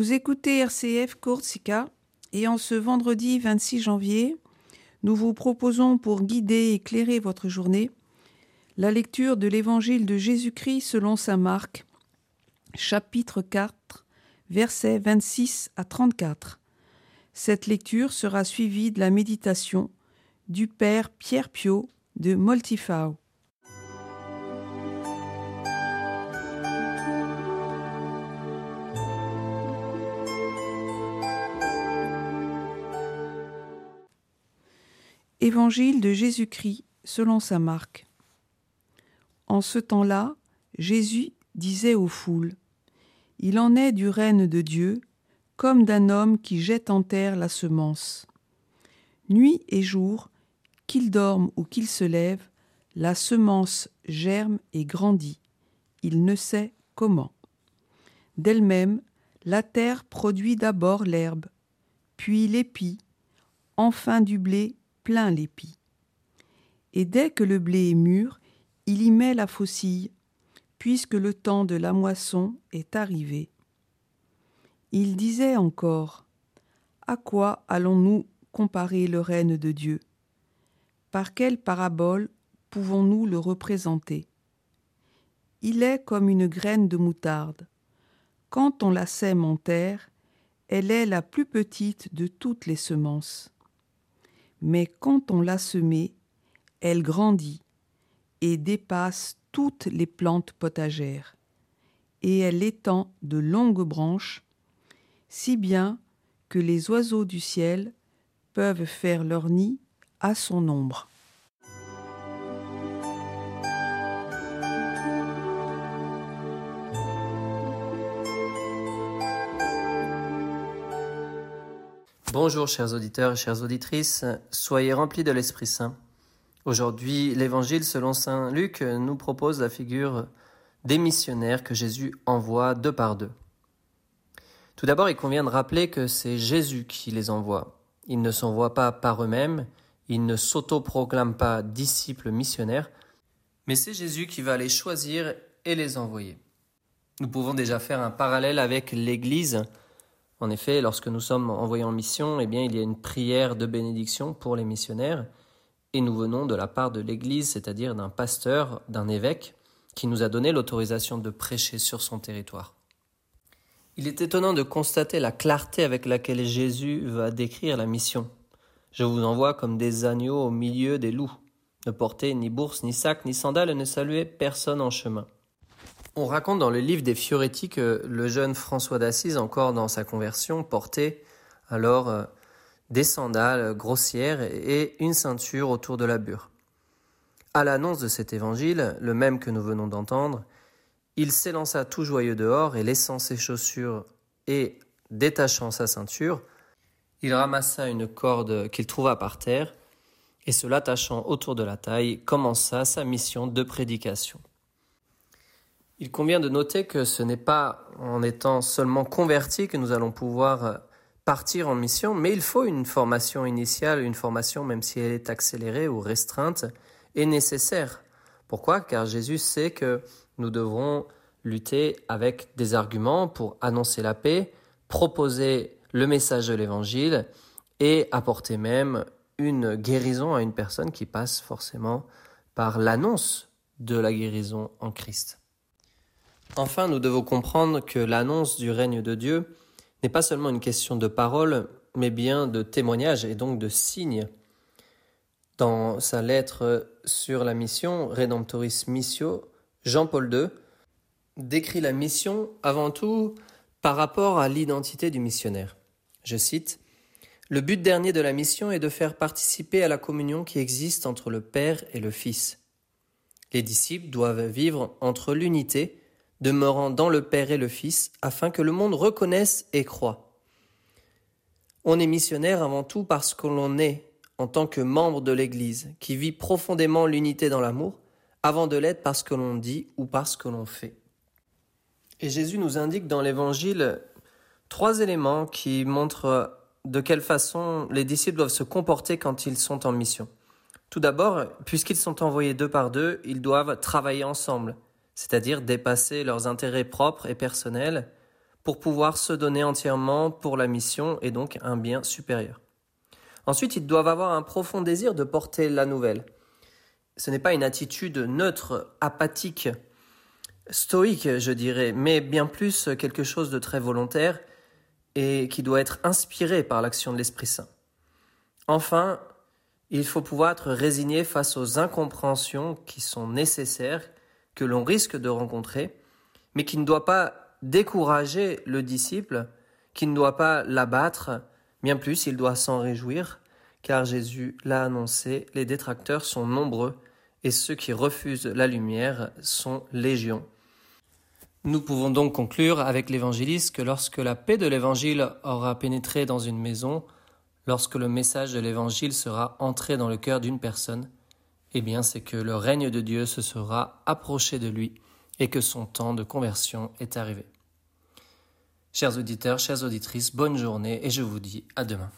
Vous écoutez RCF Corsica et en ce vendredi 26 janvier, nous vous proposons pour guider et éclairer votre journée la lecture de l'Évangile de Jésus-Christ selon saint Marc, chapitre 4, versets 26 à 34. Cette lecture sera suivie de la méditation du Père Pierre Pio de Moltifau. Évangile de Jésus-Christ selon saint Marc. En ce temps-là, Jésus disait aux foules Il en est du règne de Dieu, comme d'un homme qui jette en terre la semence. Nuit et jour, qu'il dorme ou qu'il se lève, la semence germe et grandit. Il ne sait comment. D'elle-même, la terre produit d'abord l'herbe, puis l'épi, enfin du blé plein l'épi. Et dès que le blé est mûr, il y met la faucille, puisque le temps de la moisson est arrivé. Il disait encore À quoi allons-nous comparer le règne de Dieu? Par quelle parabole pouvons-nous le représenter? Il est comme une graine de moutarde. Quand on la sème en terre, elle est la plus petite de toutes les semences mais quand on l'a semée, elle grandit et dépasse toutes les plantes potagères, et elle étend de longues branches, si bien que les oiseaux du ciel peuvent faire leur nid à son ombre. Bonjour chers auditeurs et chères auditrices, soyez remplis de l'Esprit Saint. Aujourd'hui, l'Évangile selon Saint Luc nous propose la figure des missionnaires que Jésus envoie deux par deux. Tout d'abord, il convient de rappeler que c'est Jésus qui les envoie. Ils ne s'envoient pas par eux-mêmes, ils ne s'autoproclament pas disciples missionnaires, mais c'est Jésus qui va les choisir et les envoyer. Nous pouvons déjà faire un parallèle avec l'Église en effet, lorsque nous sommes envoyés en mission, eh bien, il y a une prière de bénédiction pour les missionnaires, et nous venons de la part de l'Église, c'est-à-dire d'un pasteur, d'un évêque, qui nous a donné l'autorisation de prêcher sur son territoire. Il est étonnant de constater la clarté avec laquelle Jésus va décrire la mission. Je vous envoie comme des agneaux au milieu des loups. Ne portez ni bourse, ni sac, ni sandales, et ne saluez personne en chemin. On raconte dans le livre des Fioretti que le jeune François d'Assise, encore dans sa conversion, portait alors euh, des sandales grossières et une ceinture autour de la bure. À l'annonce de cet évangile, le même que nous venons d'entendre, il s'élança tout joyeux dehors et laissant ses chaussures et détachant sa ceinture, il ramassa une corde qu'il trouva par terre et se l'attachant autour de la taille, commença sa mission de prédication. Il convient de noter que ce n'est pas en étant seulement converti que nous allons pouvoir euh, partir en mission, mais il faut une formation initiale, une formation même si elle est accélérée ou restreinte, est nécessaire. Pourquoi? Car Jésus sait que nous devrons lutter avec des arguments pour annoncer la paix, proposer le message de l'Évangile et apporter même une guérison à une personne qui passe forcément par l'annonce de la guérison en Christ. Enfin, nous devons comprendre que l'annonce du règne de Dieu n'est pas seulement une question de parole, mais bien de témoignage et donc de signe. Dans sa lettre sur la mission Redemptoris Missio, Jean-Paul II décrit la mission avant tout par rapport à l'identité du missionnaire. Je cite Le but dernier de la mission est de faire participer à la communion qui existe entre le Père et le Fils. Les disciples doivent vivre entre l'unité demeurant dans le Père et le Fils, afin que le monde reconnaisse et croit. On est missionnaire avant tout parce que l'on est, en tant que membre de l'Église, qui vit profondément l'unité dans l'amour, avant de l'être parce que l'on dit ou parce que l'on fait. Et Jésus nous indique dans l'Évangile trois éléments qui montrent de quelle façon les disciples doivent se comporter quand ils sont en mission. Tout d'abord, puisqu'ils sont envoyés deux par deux, ils doivent travailler ensemble c'est-à-dire dépasser leurs intérêts propres et personnels pour pouvoir se donner entièrement pour la mission et donc un bien supérieur. Ensuite, ils doivent avoir un profond désir de porter la nouvelle. Ce n'est pas une attitude neutre, apathique, stoïque, je dirais, mais bien plus quelque chose de très volontaire et qui doit être inspiré par l'action de l'Esprit Saint. Enfin, il faut pouvoir être résigné face aux incompréhensions qui sont nécessaires, que l'on risque de rencontrer, mais qui ne doit pas décourager le disciple, qui ne doit pas l'abattre, bien plus il doit s'en réjouir, car Jésus l'a annoncé, les détracteurs sont nombreux, et ceux qui refusent la lumière sont légions. Nous pouvons donc conclure avec l'évangéliste que lorsque la paix de l'évangile aura pénétré dans une maison, lorsque le message de l'évangile sera entré dans le cœur d'une personne, eh bien c'est que le règne de Dieu se sera approché de lui et que son temps de conversion est arrivé. Chers auditeurs, chères auditrices, bonne journée et je vous dis à demain.